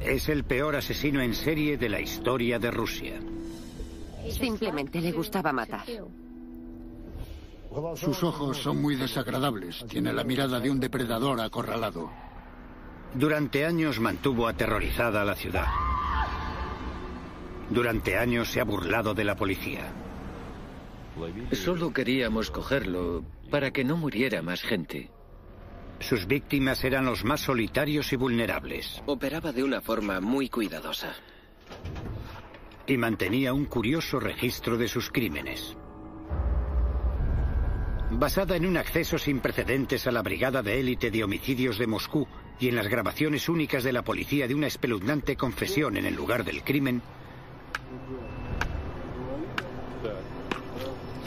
es el peor asesino en serie de la historia de Rusia. Simplemente le gustaba matar. Sus ojos son muy desagradables. Tiene la mirada de un depredador acorralado. Durante años mantuvo aterrorizada a la ciudad. Durante años se ha burlado de la policía. Solo queríamos cogerlo para que no muriera más gente. Sus víctimas eran los más solitarios y vulnerables. Operaba de una forma muy cuidadosa. Y mantenía un curioso registro de sus crímenes. Basada en un acceso sin precedentes a la Brigada de Élite de Homicidios de Moscú y en las grabaciones únicas de la policía de una espeluznante confesión en el lugar del crimen,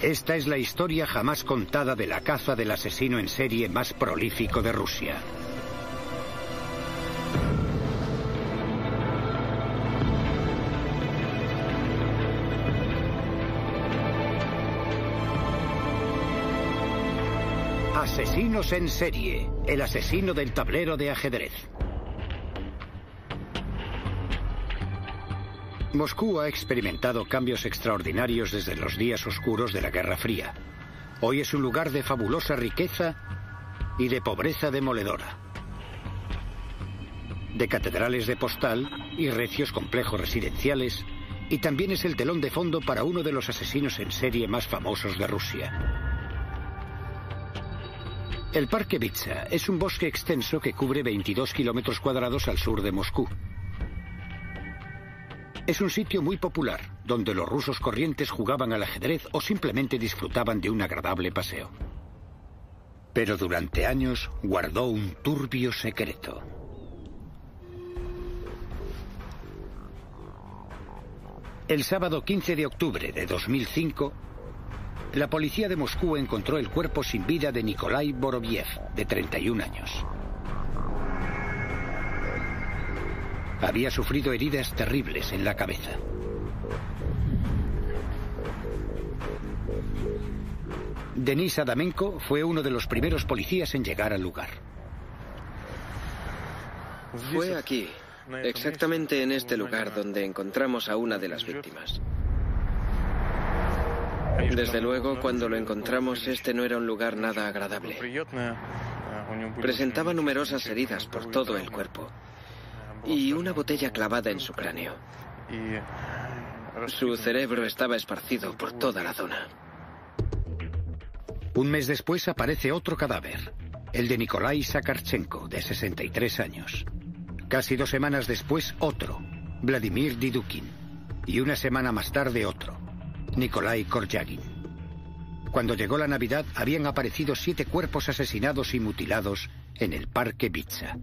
Esta es la historia jamás contada de la caza del asesino en serie más prolífico de Rusia. Asesinos en serie, el asesino del tablero de ajedrez. Moscú ha experimentado cambios extraordinarios desde los días oscuros de la Guerra Fría. Hoy es un lugar de fabulosa riqueza y de pobreza demoledora. De catedrales de postal y recios complejos residenciales, y también es el telón de fondo para uno de los asesinos en serie más famosos de Rusia. El Parque Vitsa es un bosque extenso que cubre 22 kilómetros cuadrados al sur de Moscú. Es un sitio muy popular, donde los rusos corrientes jugaban al ajedrez o simplemente disfrutaban de un agradable paseo. Pero durante años guardó un turbio secreto. El sábado 15 de octubre de 2005, la policía de Moscú encontró el cuerpo sin vida de Nikolai Boroviev, de 31 años. Había sufrido heridas terribles en la cabeza. Denis Adamenko fue uno de los primeros policías en llegar al lugar. Fue aquí, exactamente en este lugar donde encontramos a una de las víctimas. Desde luego, cuando lo encontramos, este no era un lugar nada agradable. Presentaba numerosas heridas por todo el cuerpo y una botella clavada en su cráneo. Su cerebro estaba esparcido por toda la zona. Un mes después aparece otro cadáver, el de Nikolai Sakarchenko, de 63 años. Casi dos semanas después, otro, Vladimir Didukin. Y una semana más tarde, otro, Nikolai Korjagin. Cuando llegó la Navidad, habían aparecido siete cuerpos asesinados y mutilados en el Parque Bitsa.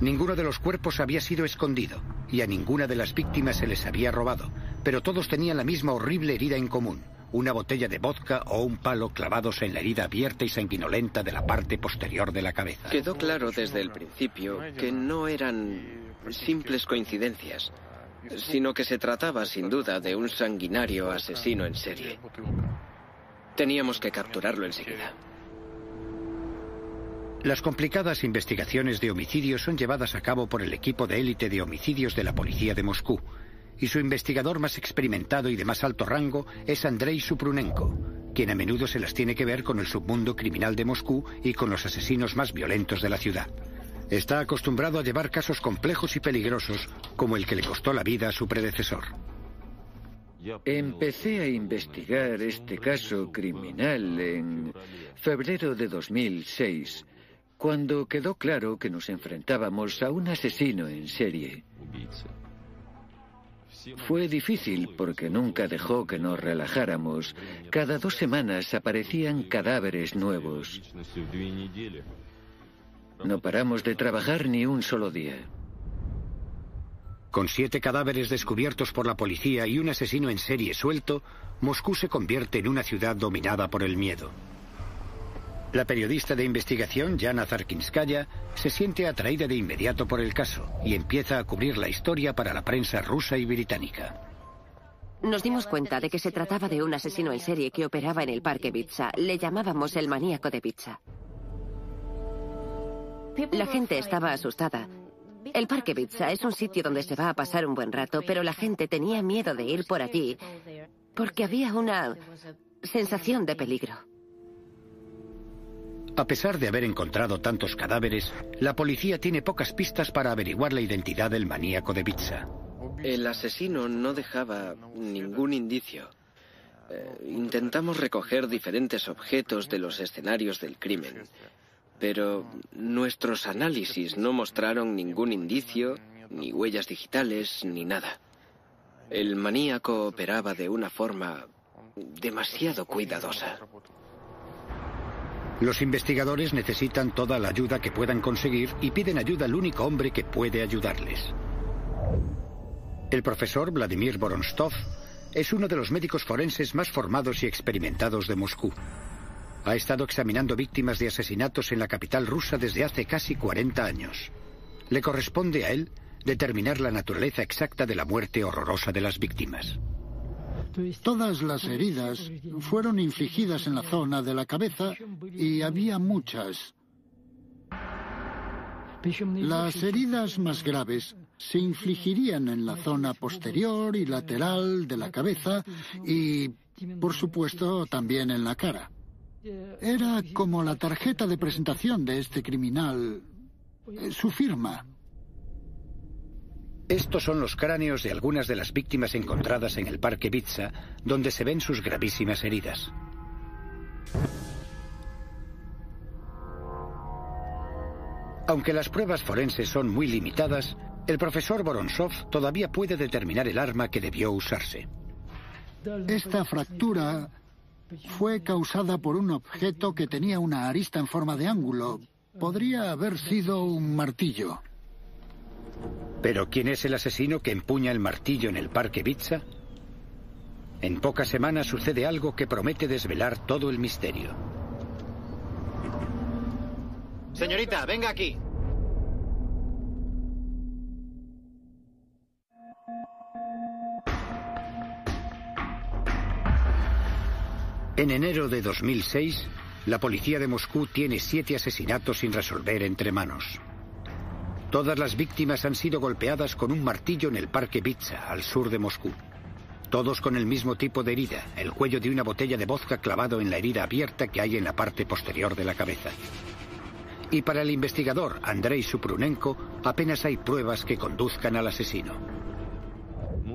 Ninguno de los cuerpos había sido escondido y a ninguna de las víctimas se les había robado, pero todos tenían la misma horrible herida en común, una botella de vodka o un palo clavados en la herida abierta y sanguinolenta de la parte posterior de la cabeza. Quedó claro desde el principio que no eran simples coincidencias, sino que se trataba sin duda de un sanguinario asesino en serie. Teníamos que capturarlo enseguida. Las complicadas investigaciones de homicidios son llevadas a cabo por el equipo de élite de homicidios de la policía de Moscú, y su investigador más experimentado y de más alto rango es Andrei Suprunenko, quien a menudo se las tiene que ver con el submundo criminal de Moscú y con los asesinos más violentos de la ciudad. Está acostumbrado a llevar casos complejos y peligrosos, como el que le costó la vida a su predecesor. Empecé a investigar este caso criminal en febrero de 2006 cuando quedó claro que nos enfrentábamos a un asesino en serie. Fue difícil porque nunca dejó que nos relajáramos. Cada dos semanas aparecían cadáveres nuevos. No paramos de trabajar ni un solo día. Con siete cadáveres descubiertos por la policía y un asesino en serie suelto, Moscú se convierte en una ciudad dominada por el miedo. La periodista de investigación, Jana Zarkinskaya, se siente atraída de inmediato por el caso y empieza a cubrir la historia para la prensa rusa y británica. Nos dimos cuenta de que se trataba de un asesino en serie que operaba en el parque Pizza. Le llamábamos el maníaco de pizza. La gente estaba asustada El Parque Pizza es un sitio donde se va a pasar un buen rato, pero la gente tenía miedo de ir por allí porque había una sensación de peligro. A pesar de haber encontrado tantos cadáveres, la policía tiene pocas pistas para averiguar la identidad del maníaco de pizza. El asesino no dejaba ningún indicio. Eh, intentamos recoger diferentes objetos de los escenarios del crimen, pero nuestros análisis no mostraron ningún indicio, ni huellas digitales, ni nada. El maníaco operaba de una forma demasiado cuidadosa. Los investigadores necesitan toda la ayuda que puedan conseguir y piden ayuda al único hombre que puede ayudarles. El profesor Vladimir Voronstov es uno de los médicos forenses más formados y experimentados de Moscú. Ha estado examinando víctimas de asesinatos en la capital rusa desde hace casi 40 años. Le corresponde a él determinar la naturaleza exacta de la muerte horrorosa de las víctimas. Todas las heridas fueron infligidas en la zona de la cabeza y había muchas. Las heridas más graves se infligirían en la zona posterior y lateral de la cabeza y, por supuesto, también en la cara. Era como la tarjeta de presentación de este criminal, eh, su firma. Estos son los cráneos de algunas de las víctimas encontradas en el Parque Pizza, donde se ven sus gravísimas heridas. Aunque las pruebas forenses son muy limitadas, el profesor Boronsov todavía puede determinar el arma que debió usarse. Esta fractura fue causada por un objeto que tenía una arista en forma de ángulo. Podría haber sido un martillo. ¿Pero quién es el asesino que empuña el martillo en el Parque Pizza? En pocas semanas sucede algo que promete desvelar todo el misterio. Señorita, venga aquí. En enero de 2006, la policía de Moscú tiene siete asesinatos sin resolver entre manos. Todas las víctimas han sido golpeadas con un martillo en el Parque Pizza, al sur de Moscú. Todos con el mismo tipo de herida, el cuello de una botella de vodka clavado en la herida abierta que hay en la parte posterior de la cabeza. Y para el investigador Andrei Suprunenko apenas hay pruebas que conduzcan al asesino.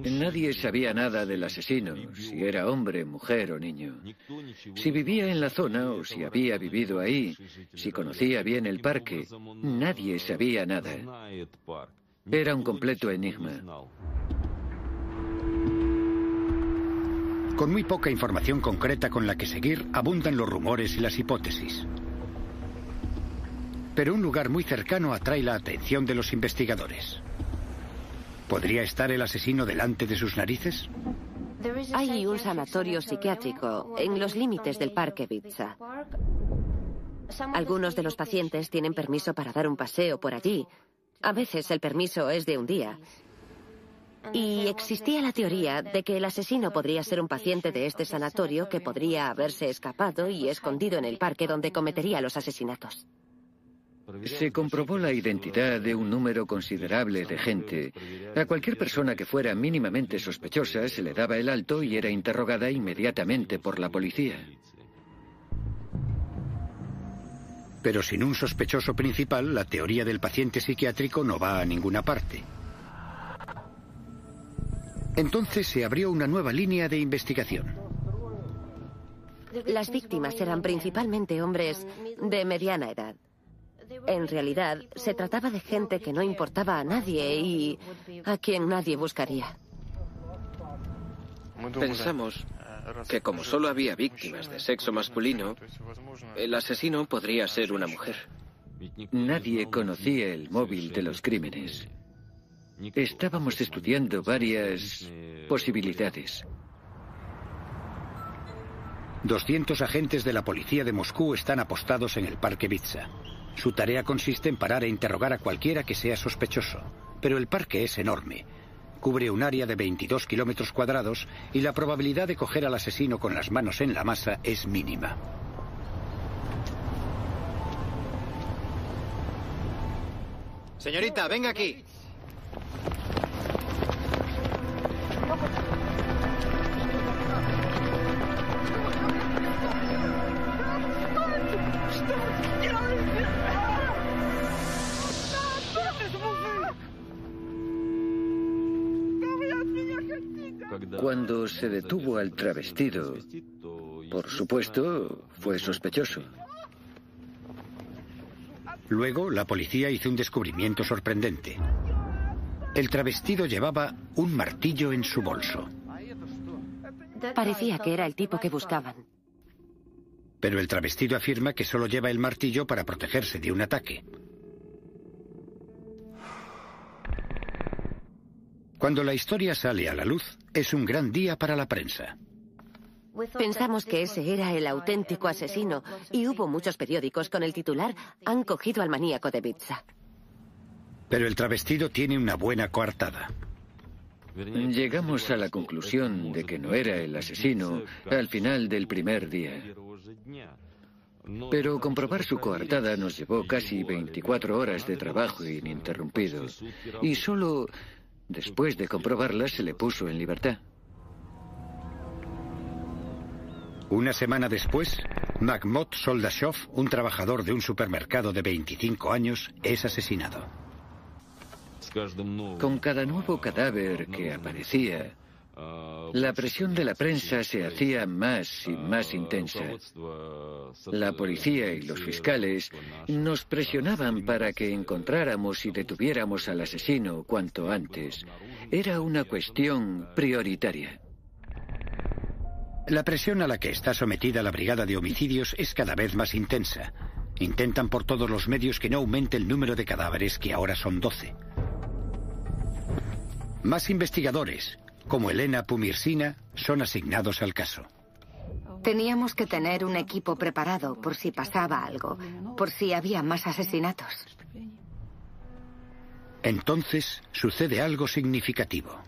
Nadie sabía nada del asesino, si era hombre, mujer o niño. Si vivía en la zona o si había vivido ahí, si conocía bien el parque, nadie sabía nada. Era un completo enigma. Con muy poca información concreta con la que seguir, abundan los rumores y las hipótesis. Pero un lugar muy cercano atrae la atención de los investigadores. ¿Podría estar el asesino delante de sus narices? Hay un sanatorio psiquiátrico en los límites del Parque Pizza. Algunos de los pacientes tienen permiso para dar un paseo por allí. A veces el permiso es de un día. Y existía la teoría de que el asesino podría ser un paciente de este sanatorio que podría haberse escapado y escondido en el parque donde cometería los asesinatos. Se comprobó la identidad de un número considerable de gente. A cualquier persona que fuera mínimamente sospechosa se le daba el alto y era interrogada inmediatamente por la policía. Pero sin un sospechoso principal, la teoría del paciente psiquiátrico no va a ninguna parte. Entonces se abrió una nueva línea de investigación. Las víctimas eran principalmente hombres de mediana edad. En realidad, se trataba de gente que no importaba a nadie y a quien nadie buscaría. Pensamos que como solo había víctimas de sexo masculino, el asesino podría ser una mujer. Nadie conocía el móvil de los crímenes. Estábamos estudiando varias posibilidades. 200 agentes de la policía de Moscú están apostados en el Parque Vitsa. Su tarea consiste en parar e interrogar a cualquiera que sea sospechoso. Pero el parque es enorme. Cubre un área de 22 kilómetros cuadrados y la probabilidad de coger al asesino con las manos en la masa es mínima. Señorita, venga aquí. Cuando se detuvo al travestido, por supuesto, fue sospechoso. Luego, la policía hizo un descubrimiento sorprendente. El travestido llevaba un martillo en su bolso. Parecía que era el tipo que buscaban. Pero el travestido afirma que solo lleva el martillo para protegerse de un ataque. Cuando la historia sale a la luz, es un gran día para la prensa. Pensamos que ese era el auténtico asesino y hubo muchos periódicos con el titular Han cogido al maníaco de pizza. Pero el travestido tiene una buena coartada. Llegamos a la conclusión de que no era el asesino al final del primer día. Pero comprobar su coartada nos llevó casi 24 horas de trabajo ininterrumpido. Y solo después de comprobarla se le puso en libertad. Una semana después, Mahmoud Soldashov, un trabajador de un supermercado de 25 años, es asesinado. Con cada nuevo cadáver que aparecía, la presión de la prensa se hacía más y más intensa. La policía y los fiscales nos presionaban para que encontráramos y detuviéramos al asesino cuanto antes. Era una cuestión prioritaria. La presión a la que está sometida la Brigada de Homicidios es cada vez más intensa. Intentan por todos los medios que no aumente el número de cadáveres, que ahora son 12. Más investigadores, como Elena Pumirsina, son asignados al caso. Teníamos que tener un equipo preparado por si pasaba algo, por si había más asesinatos. Entonces sucede algo significativo.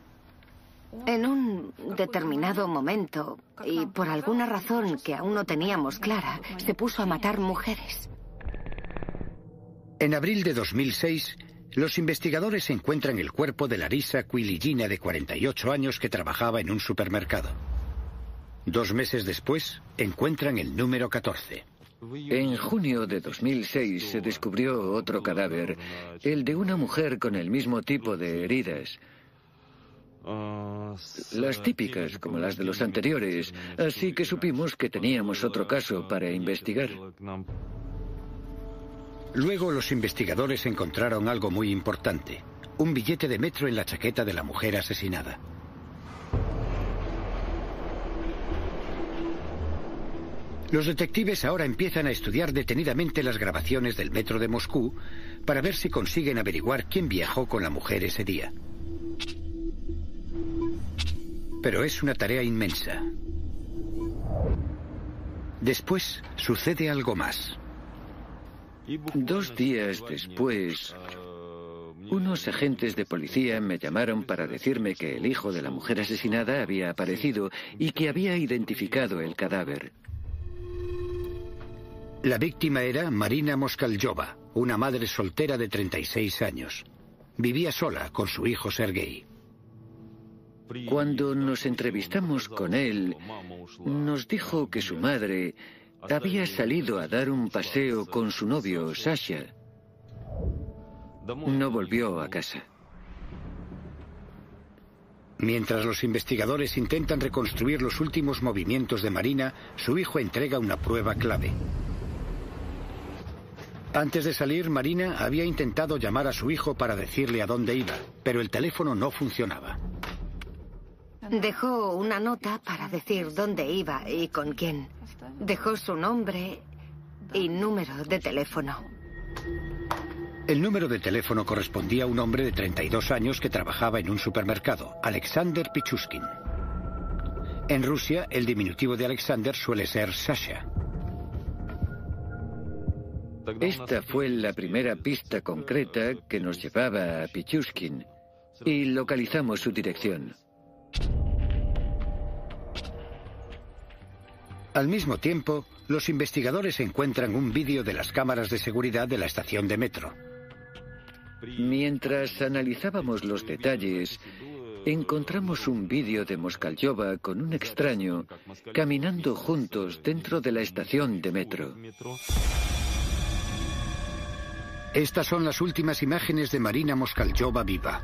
En un determinado momento, y por alguna razón que aún no teníamos clara, se puso a matar mujeres. En abril de 2006, los investigadores encuentran el cuerpo de Larissa Quiligina, de 48 años, que trabajaba en un supermercado. Dos meses después, encuentran el número 14. En junio de 2006 se descubrió otro cadáver, el de una mujer con el mismo tipo de heridas. Las típicas, como las de los anteriores, así que supimos que teníamos otro caso para investigar. Luego los investigadores encontraron algo muy importante, un billete de metro en la chaqueta de la mujer asesinada. Los detectives ahora empiezan a estudiar detenidamente las grabaciones del metro de Moscú para ver si consiguen averiguar quién viajó con la mujer ese día. Pero es una tarea inmensa. Después sucede algo más. Dos días después, unos agentes de policía me llamaron para decirme que el hijo de la mujer asesinada había aparecido y que había identificado el cadáver. La víctima era Marina Moskaljova, una madre soltera de 36 años. Vivía sola con su hijo Sergei. Cuando nos entrevistamos con él, nos dijo que su madre había salido a dar un paseo con su novio, Sasha. No volvió a casa. Mientras los investigadores intentan reconstruir los últimos movimientos de Marina, su hijo entrega una prueba clave. Antes de salir, Marina había intentado llamar a su hijo para decirle a dónde iba, pero el teléfono no funcionaba. Dejó una nota para decir dónde iba y con quién. Dejó su nombre y número de teléfono. El número de teléfono correspondía a un hombre de 32 años que trabajaba en un supermercado, Alexander Pichuskin. En Rusia, el diminutivo de Alexander suele ser Sasha. Esta fue la primera pista concreta que nos llevaba a Pichuskin y localizamos su dirección. Al mismo tiempo, los investigadores encuentran un vídeo de las cámaras de seguridad de la estación de metro. Mientras analizábamos los detalles, encontramos un vídeo de Moskalyova con un extraño caminando juntos dentro de la estación de metro. Estas son las últimas imágenes de Marina Moskalyova viva.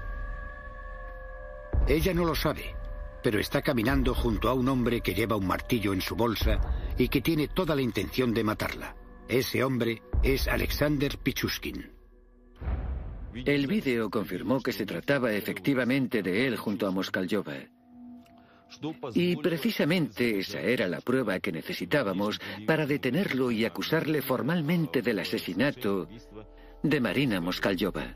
Ella no lo sabe, pero está caminando junto a un hombre que lleva un martillo en su bolsa y que tiene toda la intención de matarla. Ese hombre es Alexander Pichushkin. El vídeo confirmó que se trataba efectivamente de él junto a Moskalyova. Y precisamente esa era la prueba que necesitábamos para detenerlo y acusarle formalmente del asesinato de Marina Moskalyova.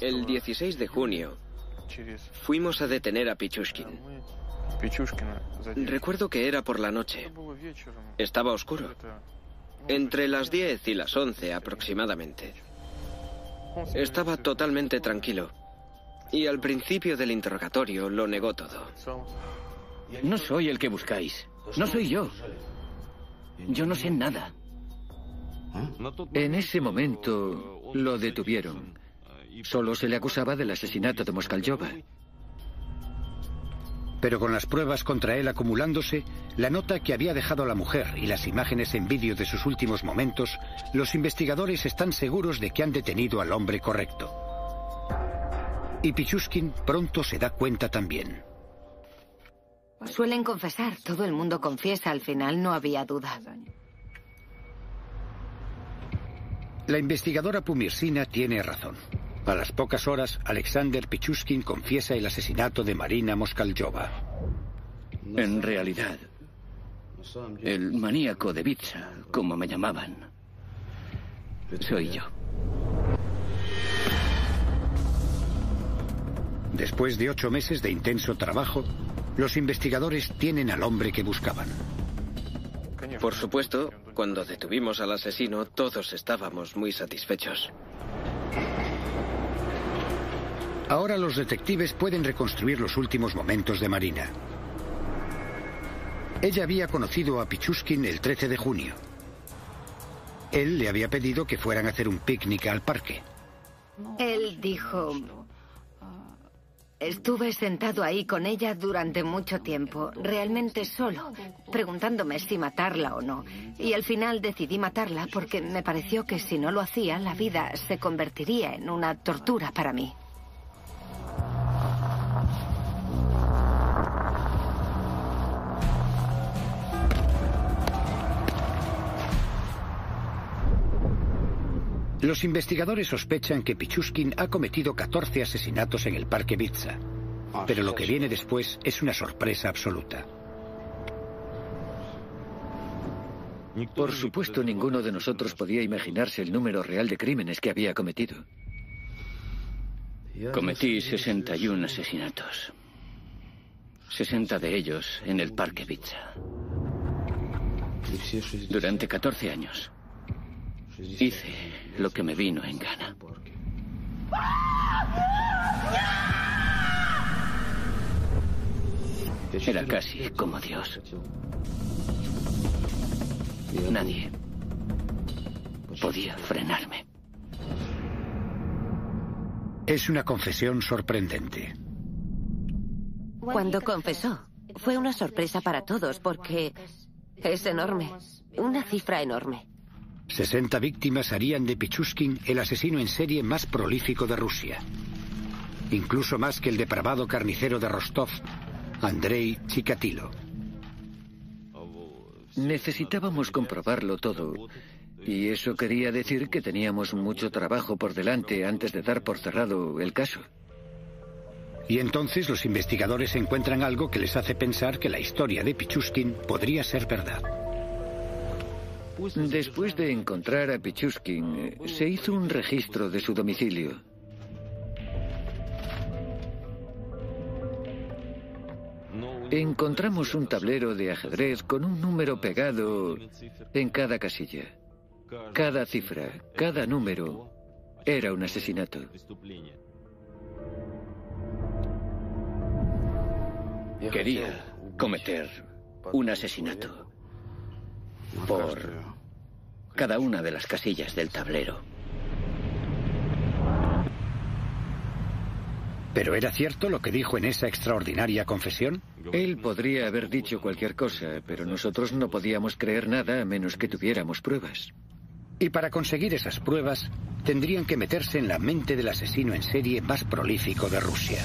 El 16 de junio fuimos a detener a Pichushkin. Recuerdo que era por la noche. Estaba oscuro. Entre las 10 y las 11 aproximadamente. Estaba totalmente tranquilo. Y al principio del interrogatorio lo negó todo. No soy el que buscáis. No soy yo. Yo no sé nada. En ese momento lo detuvieron. Solo se le acusaba del asesinato de Moskalyova. Pero con las pruebas contra él acumulándose, la nota que había dejado la mujer y las imágenes en vídeo de sus últimos momentos, los investigadores están seguros de que han detenido al hombre correcto. Y Pichushkin pronto se da cuenta también. Suelen confesar, todo el mundo confiesa, al final no había duda. La investigadora Pumirsina tiene razón. A las pocas horas, Alexander Pichushkin confiesa el asesinato de Marina Moskalyova. En realidad, el maníaco de Vitsa, como me llamaban, soy yo. Después de ocho meses de intenso trabajo, los investigadores tienen al hombre que buscaban. Por supuesto, cuando detuvimos al asesino, todos estábamos muy satisfechos. Ahora los detectives pueden reconstruir los últimos momentos de Marina. Ella había conocido a Pichushkin el 13 de junio. Él le había pedido que fueran a hacer un picnic al parque. Él dijo, estuve sentado ahí con ella durante mucho tiempo, realmente solo, preguntándome si matarla o no. Y al final decidí matarla porque me pareció que si no lo hacía, la vida se convertiría en una tortura para mí. Los investigadores sospechan que Pichushkin ha cometido 14 asesinatos en el Parque Vitsa. Pero lo que viene después es una sorpresa absoluta. Por supuesto, ninguno de nosotros podía imaginarse el número real de crímenes que había cometido. Cometí 61 asesinatos. 60 de ellos en el Parque Vitsa. Durante 14 años. Hice lo que me vino en gana. Era casi como Dios. Nadie podía frenarme. Es una confesión sorprendente. Cuando confesó, fue una sorpresa para todos porque es enorme, una cifra enorme. 60 víctimas harían de Pichushkin el asesino en serie más prolífico de Rusia. Incluso más que el depravado carnicero de Rostov, Andrei Chikatilo. Necesitábamos comprobarlo todo. Y eso quería decir que teníamos mucho trabajo por delante antes de dar por cerrado el caso. Y entonces los investigadores encuentran algo que les hace pensar que la historia de Pichushkin podría ser verdad. Después de encontrar a Pichushkin, se hizo un registro de su domicilio. Encontramos un tablero de ajedrez con un número pegado en cada casilla. Cada cifra, cada número era un asesinato. Quería cometer un asesinato por cada una de las casillas del tablero. ¿Pero era cierto lo que dijo en esa extraordinaria confesión? Él podría haber dicho cualquier cosa, pero nosotros no podíamos creer nada a menos que tuviéramos pruebas. Y para conseguir esas pruebas, tendrían que meterse en la mente del asesino en serie más prolífico de Rusia.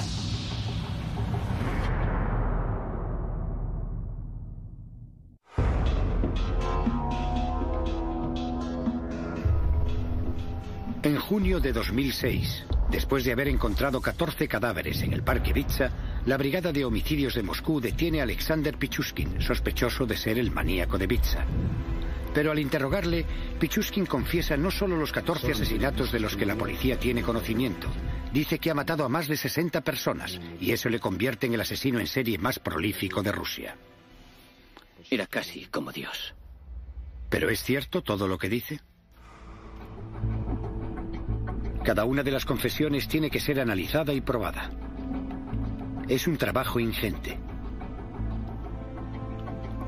Junio de 2006, después de haber encontrado 14 cadáveres en el parque Vitsa, la Brigada de Homicidios de Moscú detiene a Alexander Pichushkin, sospechoso de ser el maníaco de Vitsa. Pero al interrogarle, Pichushkin confiesa no solo los 14 asesinatos de los que la policía tiene conocimiento, dice que ha matado a más de 60 personas y eso le convierte en el asesino en serie más prolífico de Rusia. Era casi como Dios. ¿Pero es cierto todo lo que dice? Cada una de las confesiones tiene que ser analizada y probada. Es un trabajo ingente.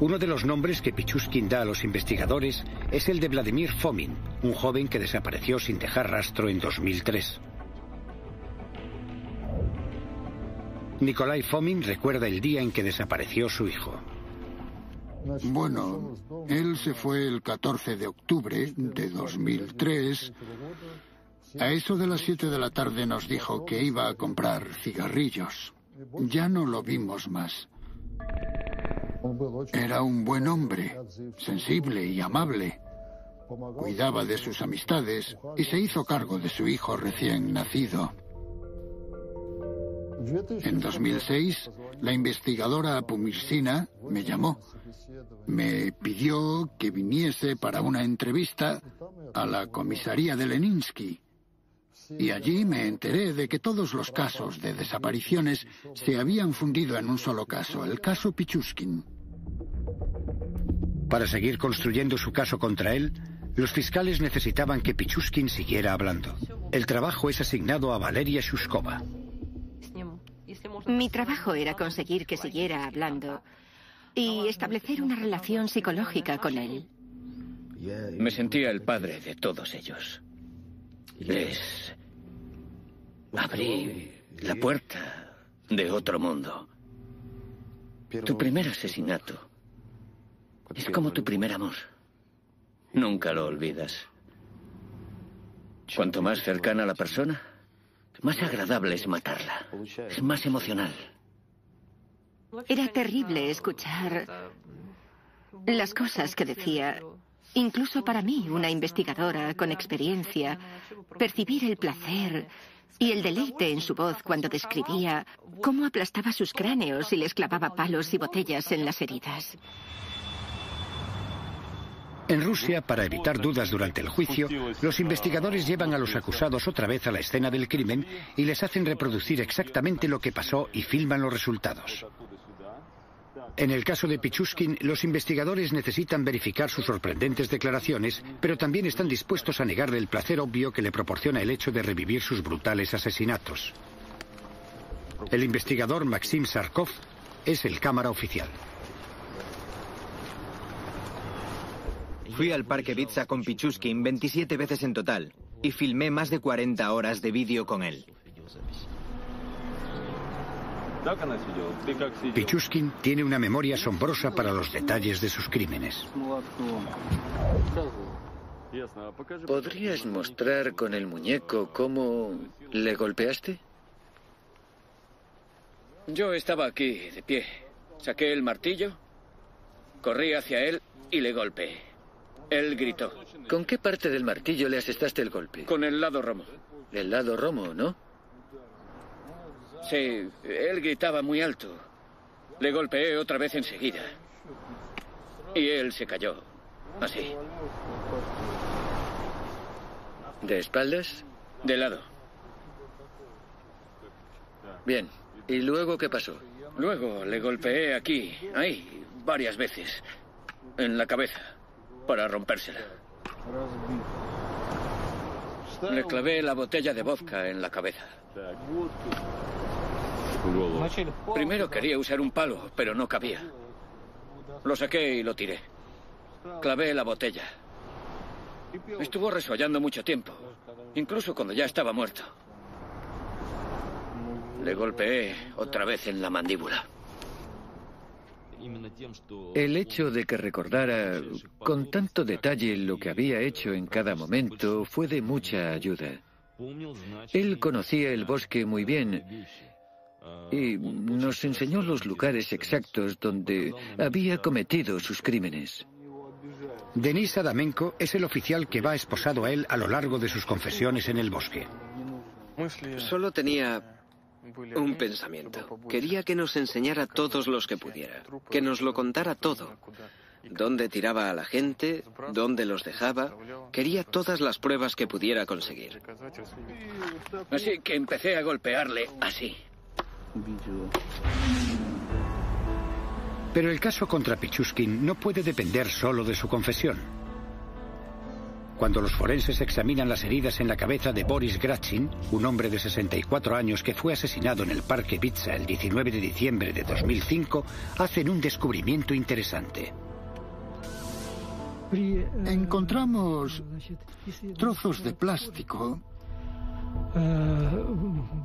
Uno de los nombres que Pichuskin da a los investigadores es el de Vladimir Fomin, un joven que desapareció sin dejar rastro en 2003. Nikolai Fomin recuerda el día en que desapareció su hijo. Bueno, él se fue el 14 de octubre de 2003 a eso de las siete de la tarde nos dijo que iba a comprar cigarrillos. Ya no lo vimos más. Era un buen hombre, sensible y amable. Cuidaba de sus amistades y se hizo cargo de su hijo recién nacido. En 2006, la investigadora Pumirsina me llamó. Me pidió que viniese para una entrevista a la comisaría de Leninsky. Y allí me enteré de que todos los casos de desapariciones se habían fundido en un solo caso, el caso Pichuskin. Para seguir construyendo su caso contra él, los fiscales necesitaban que Pichuskin siguiera hablando. El trabajo es asignado a Valeria Shuskova. Mi trabajo era conseguir que siguiera hablando y establecer una relación psicológica con él. Me sentía el padre de todos ellos. Les abrí la puerta de otro mundo. Tu primer asesinato es como tu primer amor. Nunca lo olvidas. Cuanto más cercana la persona, más agradable es matarla. Es más emocional. Era terrible escuchar las cosas que decía Incluso para mí, una investigadora con experiencia, percibir el placer y el deleite en su voz cuando describía cómo aplastaba sus cráneos y les clavaba palos y botellas en las heridas. En Rusia, para evitar dudas durante el juicio, los investigadores llevan a los acusados otra vez a la escena del crimen y les hacen reproducir exactamente lo que pasó y filman los resultados. En el caso de Pichushkin, los investigadores necesitan verificar sus sorprendentes declaraciones, pero también están dispuestos a negarle el placer obvio que le proporciona el hecho de revivir sus brutales asesinatos. El investigador Maxim Sarkov es el cámara oficial. Fui al parque Bitsa con Pichushkin 27 veces en total y filmé más de 40 horas de vídeo con él. Pichushkin tiene una memoria asombrosa para los detalles de sus crímenes. ¿Podrías mostrar con el muñeco cómo le golpeaste? Yo estaba aquí, de pie. Saqué el martillo, corrí hacia él y le golpeé. Él gritó. ¿Con qué parte del martillo le asestaste el golpe? Con el lado romo. El lado romo, ¿no? Sí, él gritaba muy alto. Le golpeé otra vez enseguida. Y él se cayó. Así. ¿De espaldas? De lado. Bien. ¿Y luego qué pasó? Luego le golpeé aquí, ahí, varias veces. En la cabeza. Para rompérsela. Le clavé la botella de vodka en la cabeza. Primero quería usar un palo, pero no cabía. Lo saqué y lo tiré. Clavé la botella. Estuvo resollando mucho tiempo, incluso cuando ya estaba muerto. Le golpeé otra vez en la mandíbula. El hecho de que recordara con tanto detalle lo que había hecho en cada momento fue de mucha ayuda. Él conocía el bosque muy bien y nos enseñó los lugares exactos donde había cometido sus crímenes. Denis Adamenko es el oficial que va esposado a él a lo largo de sus confesiones en el bosque. Solo tenía un pensamiento. Quería que nos enseñara todos los que pudiera, que nos lo contara todo. Dónde tiraba a la gente, dónde los dejaba. Quería todas las pruebas que pudiera conseguir. Así que empecé a golpearle así. Pero el caso contra Pichuskin no puede depender solo de su confesión. Cuando los forenses examinan las heridas en la cabeza de Boris Gratchin, un hombre de 64 años que fue asesinado en el Parque Pizza el 19 de diciembre de 2005, hacen un descubrimiento interesante. Encontramos trozos de plástico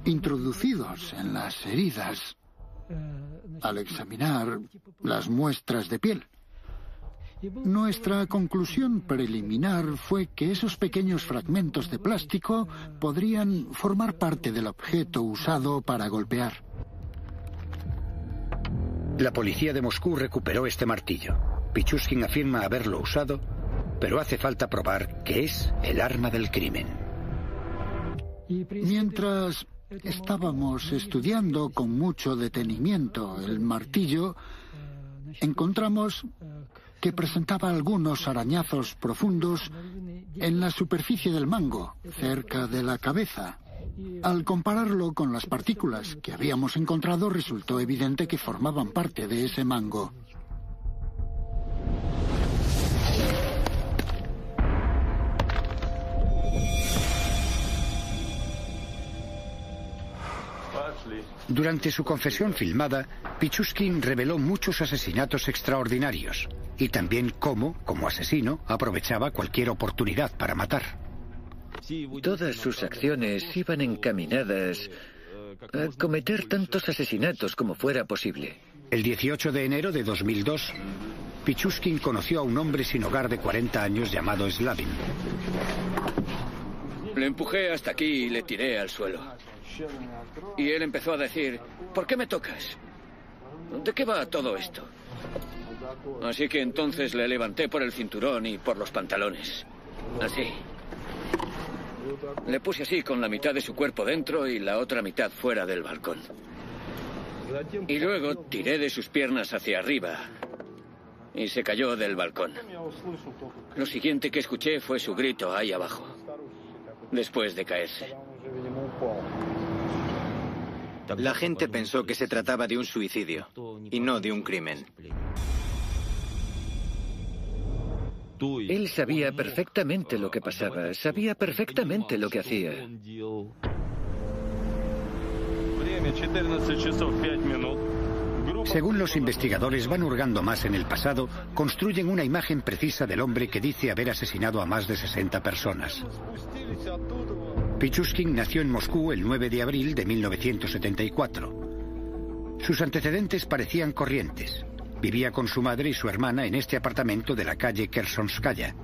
introducidos en las heridas al examinar las muestras de piel. Nuestra conclusión preliminar fue que esos pequeños fragmentos de plástico podrían formar parte del objeto usado para golpear. La policía de Moscú recuperó este martillo. Pichuskin afirma haberlo usado, pero hace falta probar que es el arma del crimen. Mientras estábamos estudiando con mucho detenimiento el martillo, encontramos que presentaba algunos arañazos profundos en la superficie del mango, cerca de la cabeza. Al compararlo con las partículas que habíamos encontrado, resultó evidente que formaban parte de ese mango. Durante su confesión filmada, Pichuskin reveló muchos asesinatos extraordinarios y también cómo, como asesino, aprovechaba cualquier oportunidad para matar. Todas sus acciones iban encaminadas a cometer tantos asesinatos como fuera posible. El 18 de enero de 2002, Pichuskin conoció a un hombre sin hogar de 40 años llamado Slavin. Le empujé hasta aquí y le tiré al suelo. Y él empezó a decir, ¿por qué me tocas? ¿De qué va todo esto? Así que entonces le levanté por el cinturón y por los pantalones. Así. Le puse así con la mitad de su cuerpo dentro y la otra mitad fuera del balcón. Y luego tiré de sus piernas hacia arriba y se cayó del balcón. Lo siguiente que escuché fue su grito ahí abajo, después de caerse. La gente pensó que se trataba de un suicidio y no de un crimen. Él sabía perfectamente lo que pasaba, sabía perfectamente lo que hacía. Según los investigadores van hurgando más en el pasado, construyen una imagen precisa del hombre que dice haber asesinado a más de 60 personas. Pichuskin nació en Moscú el 9 de abril de 1974. Sus antecedentes parecían corrientes. Vivía con su madre y su hermana en este apartamento de la calle Kersonskaya.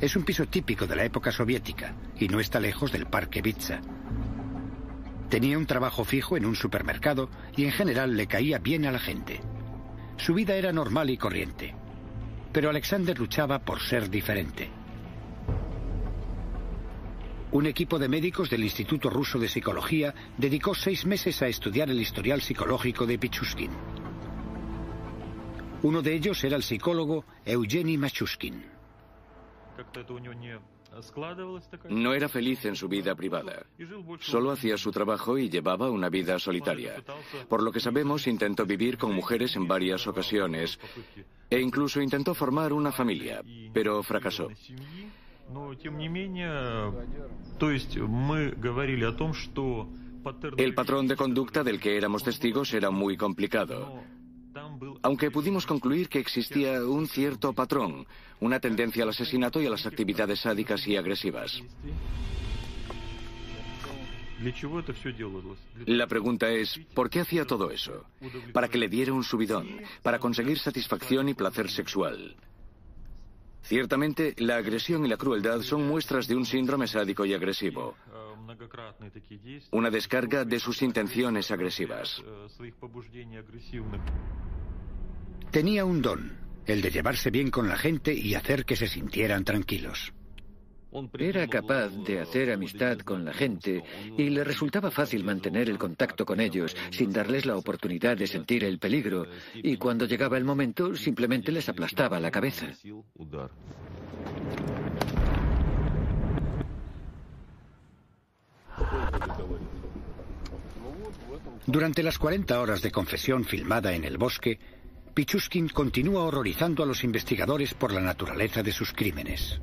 Es un piso típico de la época soviética y no está lejos del Parque Vitsa. Tenía un trabajo fijo en un supermercado y en general le caía bien a la gente. Su vida era normal y corriente. Pero Alexander luchaba por ser diferente. Un equipo de médicos del Instituto Ruso de Psicología dedicó seis meses a estudiar el historial psicológico de Pichuskin. Uno de ellos era el psicólogo Eugeni Machushkin. No era feliz en su vida privada. Solo hacía su trabajo y llevaba una vida solitaria. Por lo que sabemos, intentó vivir con mujeres en varias ocasiones e incluso intentó formar una familia, pero fracasó. El patrón de conducta del que éramos testigos era muy complicado. Aunque pudimos concluir que existía un cierto patrón, una tendencia al asesinato y a las actividades sádicas y agresivas. La pregunta es, ¿por qué hacía todo eso? Para que le diera un subidón, para conseguir satisfacción y placer sexual. Ciertamente, la agresión y la crueldad son muestras de un síndrome sádico y agresivo. Una descarga de sus intenciones agresivas. Tenía un don, el de llevarse bien con la gente y hacer que se sintieran tranquilos. Era capaz de hacer amistad con la gente y le resultaba fácil mantener el contacto con ellos sin darles la oportunidad de sentir el peligro y cuando llegaba el momento simplemente les aplastaba la cabeza. Durante las 40 horas de confesión filmada en el bosque, Pichuskin continúa horrorizando a los investigadores por la naturaleza de sus crímenes.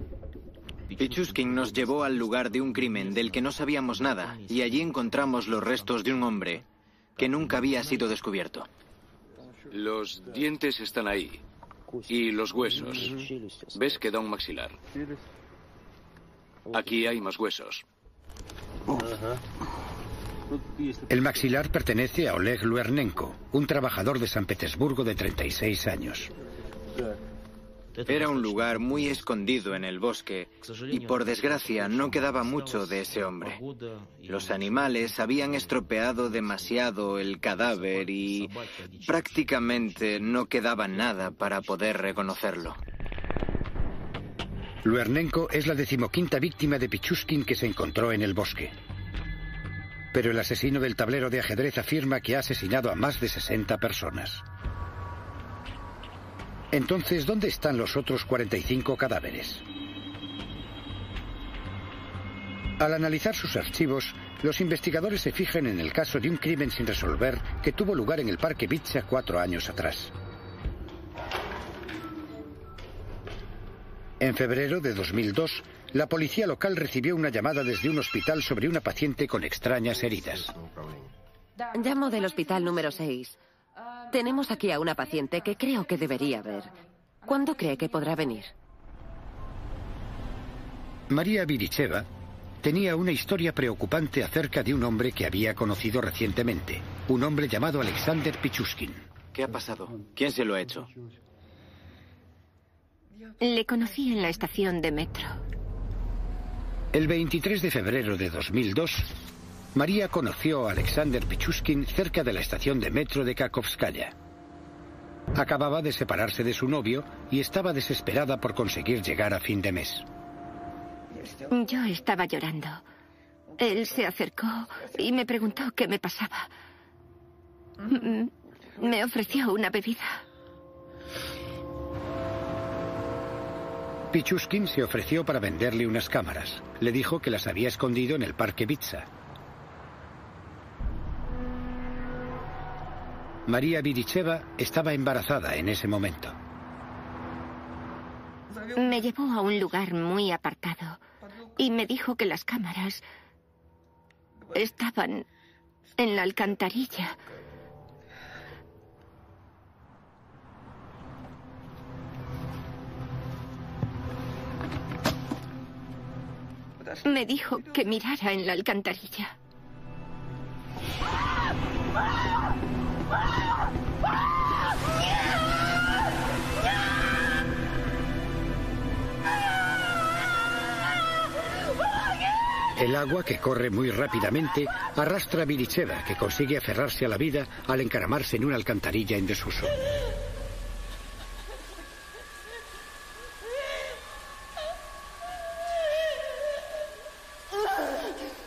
Pichuskin nos llevó al lugar de un crimen del que no sabíamos nada y allí encontramos los restos de un hombre que nunca había sido descubierto. Los dientes están ahí. Y los huesos. ¿Ves que da un maxilar? Aquí hay más huesos. El maxilar pertenece a Oleg Luernenko, un trabajador de San Petersburgo de 36 años. Era un lugar muy escondido en el bosque y por desgracia no quedaba mucho de ese hombre. Los animales habían estropeado demasiado el cadáver y prácticamente no quedaba nada para poder reconocerlo. Luernenko es la decimoquinta víctima de Pichuskin que se encontró en el bosque. Pero el asesino del tablero de ajedrez afirma que ha asesinado a más de 60 personas. Entonces, ¿dónde están los otros 45 cadáveres? Al analizar sus archivos, los investigadores se fijan en el caso de un crimen sin resolver que tuvo lugar en el Parque Bitsa cuatro años atrás. En febrero de 2002, la policía local recibió una llamada desde un hospital sobre una paciente con extrañas heridas. Llamo del hospital número 6. Tenemos aquí a una paciente que creo que debería ver. ¿Cuándo cree que podrá venir? María Viricheva tenía una historia preocupante acerca de un hombre que había conocido recientemente, un hombre llamado Alexander Pichuskin. ¿Qué ha pasado? ¿Quién se lo ha hecho? Le conocí en la estación de metro. El 23 de febrero de 2002, María conoció a Alexander Pichuskin cerca de la estación de metro de Kakovskaya. Acababa de separarse de su novio y estaba desesperada por conseguir llegar a fin de mes. Yo estaba llorando. Él se acercó y me preguntó qué me pasaba. Me ofreció una bebida. Pichuskin se ofreció para venderle unas cámaras. Le dijo que las había escondido en el parque Bitsa. María Viricheva estaba embarazada en ese momento. Me llevó a un lugar muy apartado y me dijo que las cámaras estaban en la alcantarilla. Me dijo que mirara en la alcantarilla. El agua, que corre muy rápidamente, arrastra a Viricheva, que consigue aferrarse a la vida al encaramarse en una alcantarilla en desuso.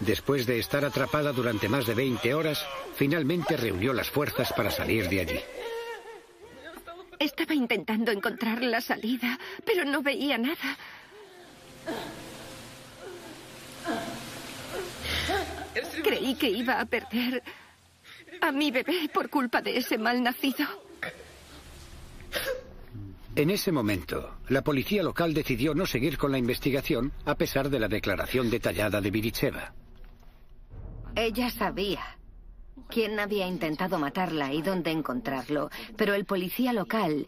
Después de estar atrapada durante más de 20 horas, finalmente reunió las fuerzas para salir de allí. Estaba intentando encontrar la salida, pero no veía nada. Creí que iba a perder a mi bebé por culpa de ese mal nacido. En ese momento, la policía local decidió no seguir con la investigación a pesar de la declaración detallada de Viricheva. Ella sabía quién había intentado matarla y dónde encontrarlo, pero el policía local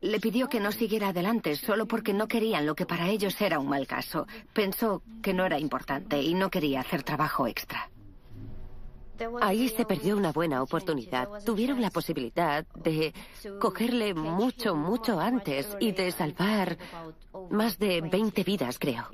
le pidió que no siguiera adelante solo porque no querían lo que para ellos era un mal caso. Pensó que no era importante y no quería hacer trabajo extra. Ahí se perdió una buena oportunidad. Tuvieron la posibilidad de cogerle mucho, mucho antes y de salvar más de 20 vidas, creo.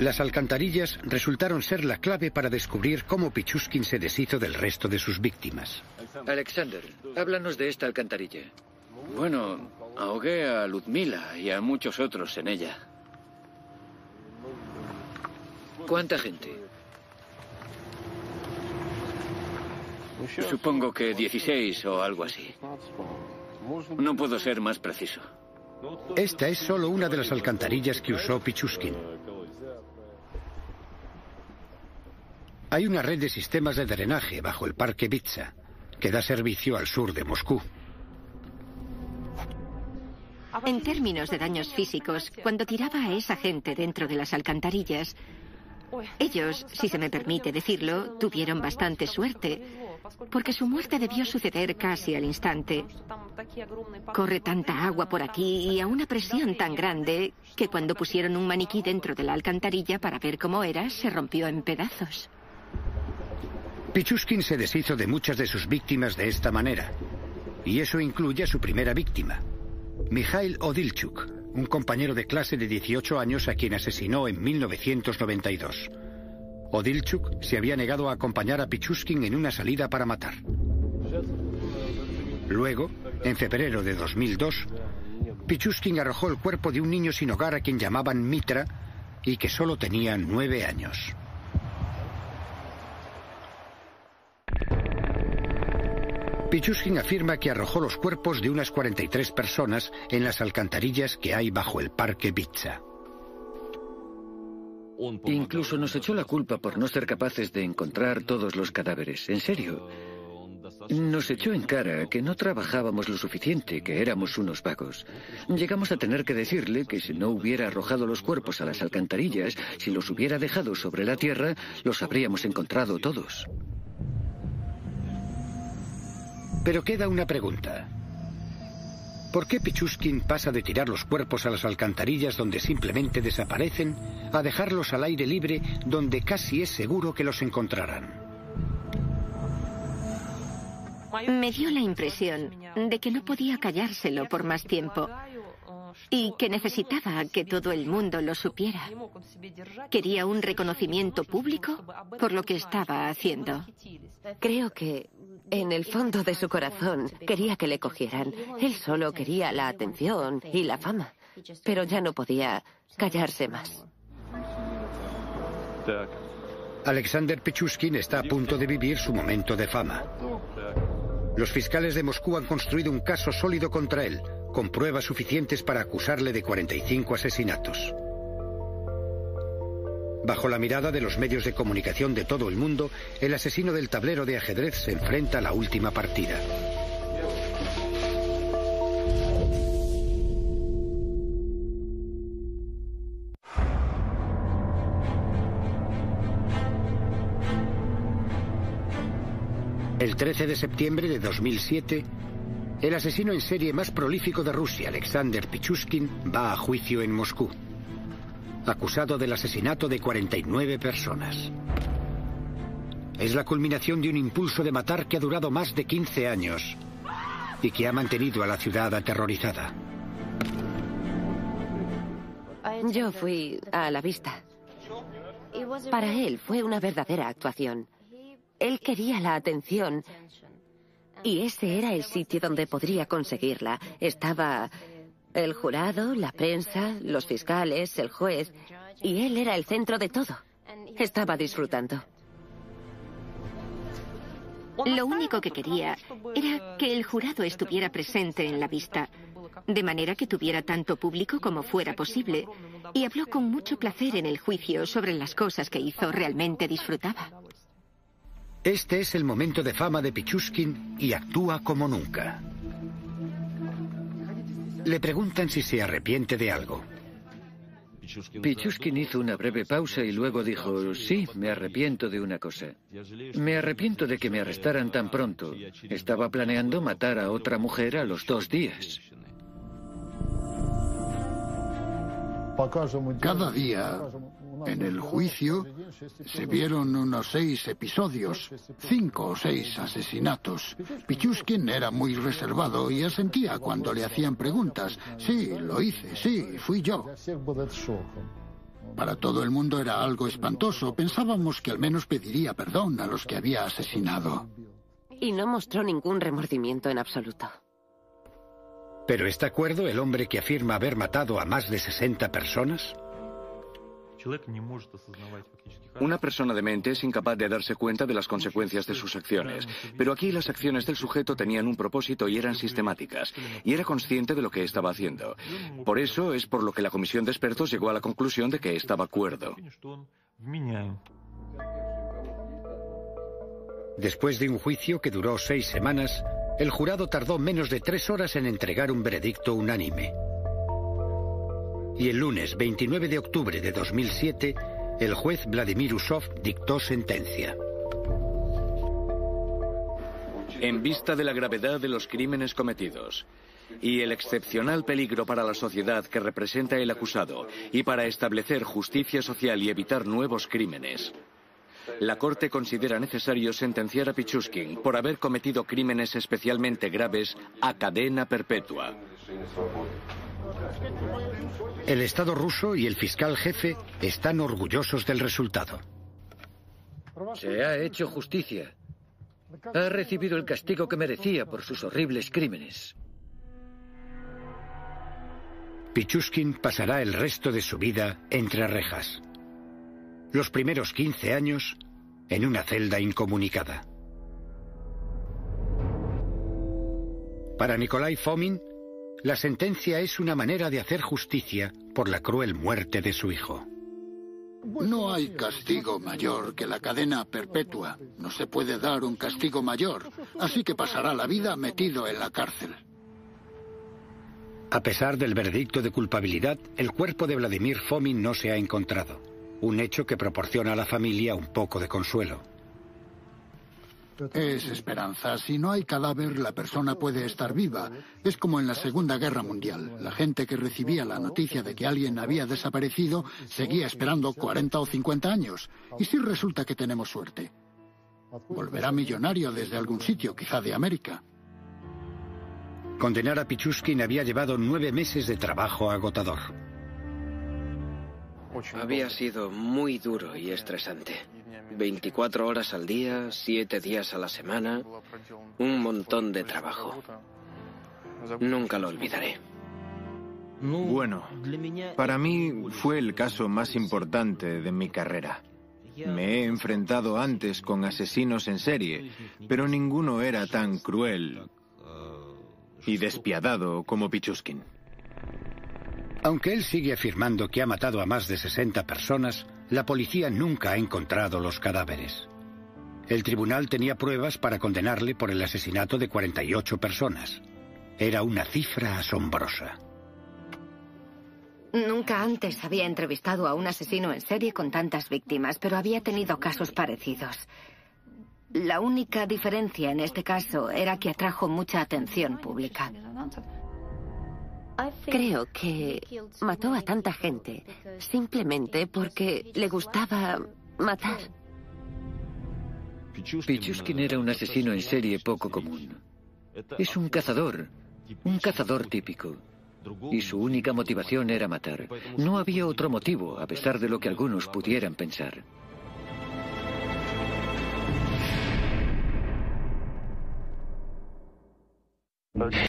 Las alcantarillas resultaron ser la clave para descubrir cómo Pichuskin se deshizo del resto de sus víctimas. Alexander, háblanos de esta alcantarilla. Bueno, ahogué a Ludmila y a muchos otros en ella. ¿Cuánta gente? Supongo que 16 o algo así. No puedo ser más preciso. Esta es solo una de las alcantarillas que usó Pichuskin. Hay una red de sistemas de drenaje bajo el parque Bitsa, que da servicio al sur de Moscú. En términos de daños físicos, cuando tiraba a esa gente dentro de las alcantarillas, ellos, si se me permite decirlo, tuvieron bastante suerte, porque su muerte debió suceder casi al instante. Corre tanta agua por aquí y a una presión tan grande que cuando pusieron un maniquí dentro de la alcantarilla para ver cómo era, se rompió en pedazos. Pichuskin se deshizo de muchas de sus víctimas de esta manera. Y eso incluye a su primera víctima, Mikhail Odilchuk, un compañero de clase de 18 años a quien asesinó en 1992. Odilchuk se había negado a acompañar a Pichuskin en una salida para matar. Luego, en febrero de 2002, Pichuskin arrojó el cuerpo de un niño sin hogar a quien llamaban Mitra y que solo tenía nueve años. Pichuskin afirma que arrojó los cuerpos de unas 43 personas en las alcantarillas que hay bajo el parque Bitsa. Incluso nos echó la culpa por no ser capaces de encontrar todos los cadáveres. En serio. Nos echó en cara que no trabajábamos lo suficiente, que éramos unos vagos. Llegamos a tener que decirle que si no hubiera arrojado los cuerpos a las alcantarillas, si los hubiera dejado sobre la tierra, los habríamos encontrado todos. Pero queda una pregunta. ¿Por qué Pichuskin pasa de tirar los cuerpos a las alcantarillas donde simplemente desaparecen a dejarlos al aire libre donde casi es seguro que los encontrarán? Me dio la impresión de que no podía callárselo por más tiempo y que necesitaba que todo el mundo lo supiera. Quería un reconocimiento público por lo que estaba haciendo. Creo que en el fondo de su corazón quería que le cogieran. Él solo quería la atención y la fama, pero ya no podía callarse más. Alexander Pichuskin está a punto de vivir su momento de fama. Los fiscales de Moscú han construido un caso sólido contra él, con pruebas suficientes para acusarle de 45 asesinatos. Bajo la mirada de los medios de comunicación de todo el mundo, el asesino del tablero de ajedrez se enfrenta a la última partida. El 13 de septiembre de 2007, el asesino en serie más prolífico de Rusia, Alexander Pichuskin, va a juicio en Moscú acusado del asesinato de 49 personas. Es la culminación de un impulso de matar que ha durado más de 15 años y que ha mantenido a la ciudad aterrorizada. Yo fui a la vista. Para él fue una verdadera actuación. Él quería la atención y ese era el sitio donde podría conseguirla. Estaba el jurado, la prensa, los fiscales, el juez. Y él era el centro de todo. Estaba disfrutando. Lo único que quería era que el jurado estuviera presente en la vista, de manera que tuviera tanto público como fuera posible, y habló con mucho placer en el juicio sobre las cosas que hizo, realmente disfrutaba. Este es el momento de fama de Pichuskin y actúa como nunca. Le preguntan si se arrepiente de algo. Pichuskin hizo una breve pausa y luego dijo, sí, me arrepiento de una cosa. Me arrepiento de que me arrestaran tan pronto. Estaba planeando matar a otra mujer a los dos días. Cada día, en el juicio, se vieron unos seis episodios, cinco o seis asesinatos. Pichuskin era muy reservado y asentía cuando le hacían preguntas. Sí, lo hice, sí, fui yo. Para todo el mundo era algo espantoso. Pensábamos que al menos pediría perdón a los que había asesinado. Y no mostró ningún remordimiento en absoluto. ¿Pero está acuerdo el hombre que afirma haber matado a más de 60 personas? Una persona demente es incapaz de darse cuenta de las consecuencias de sus acciones, pero aquí las acciones del sujeto tenían un propósito y eran sistemáticas, y era consciente de lo que estaba haciendo. Por eso es por lo que la comisión de expertos llegó a la conclusión de que estaba cuerdo. Después de un juicio que duró seis semanas, el jurado tardó menos de tres horas en entregar un veredicto unánime. Y el lunes 29 de octubre de 2007, el juez Vladimir Usov dictó sentencia. En vista de la gravedad de los crímenes cometidos y el excepcional peligro para la sociedad que representa el acusado y para establecer justicia social y evitar nuevos crímenes, la Corte considera necesario sentenciar a Pichuskin por haber cometido crímenes especialmente graves a cadena perpetua. El Estado ruso y el fiscal jefe están orgullosos del resultado. Se ha hecho justicia. Ha recibido el castigo que merecía por sus horribles crímenes. Pichuskin pasará el resto de su vida entre rejas. Los primeros 15 años en una celda incomunicada. Para Nikolai Fomin, la sentencia es una manera de hacer justicia por la cruel muerte de su hijo. No hay castigo mayor que la cadena perpetua. No se puede dar un castigo mayor. Así que pasará la vida metido en la cárcel. A pesar del veredicto de culpabilidad, el cuerpo de Vladimir Fomin no se ha encontrado. Un hecho que proporciona a la familia un poco de consuelo. Es esperanza. Si no hay cadáver, la persona puede estar viva. Es como en la Segunda Guerra Mundial. La gente que recibía la noticia de que alguien había desaparecido seguía esperando 40 o 50 años. ¿Y si resulta que tenemos suerte? Volverá millonario desde algún sitio, quizá de América. Condenar a Pichuskin había llevado nueve meses de trabajo agotador. Había sido muy duro y estresante. 24 horas al día, 7 días a la semana, un montón de trabajo. Nunca lo olvidaré. Bueno, para mí fue el caso más importante de mi carrera. Me he enfrentado antes con asesinos en serie, pero ninguno era tan cruel y despiadado como Pichuskin. Aunque él sigue afirmando que ha matado a más de 60 personas, la policía nunca ha encontrado los cadáveres. El tribunal tenía pruebas para condenarle por el asesinato de 48 personas. Era una cifra asombrosa. Nunca antes había entrevistado a un asesino en serie con tantas víctimas, pero había tenido casos parecidos. La única diferencia en este caso era que atrajo mucha atención pública. Creo que mató a tanta gente simplemente porque le gustaba matar. Pichuskin era un asesino en serie poco común. Es un cazador, un cazador típico. Y su única motivación era matar. No había otro motivo, a pesar de lo que algunos pudieran pensar.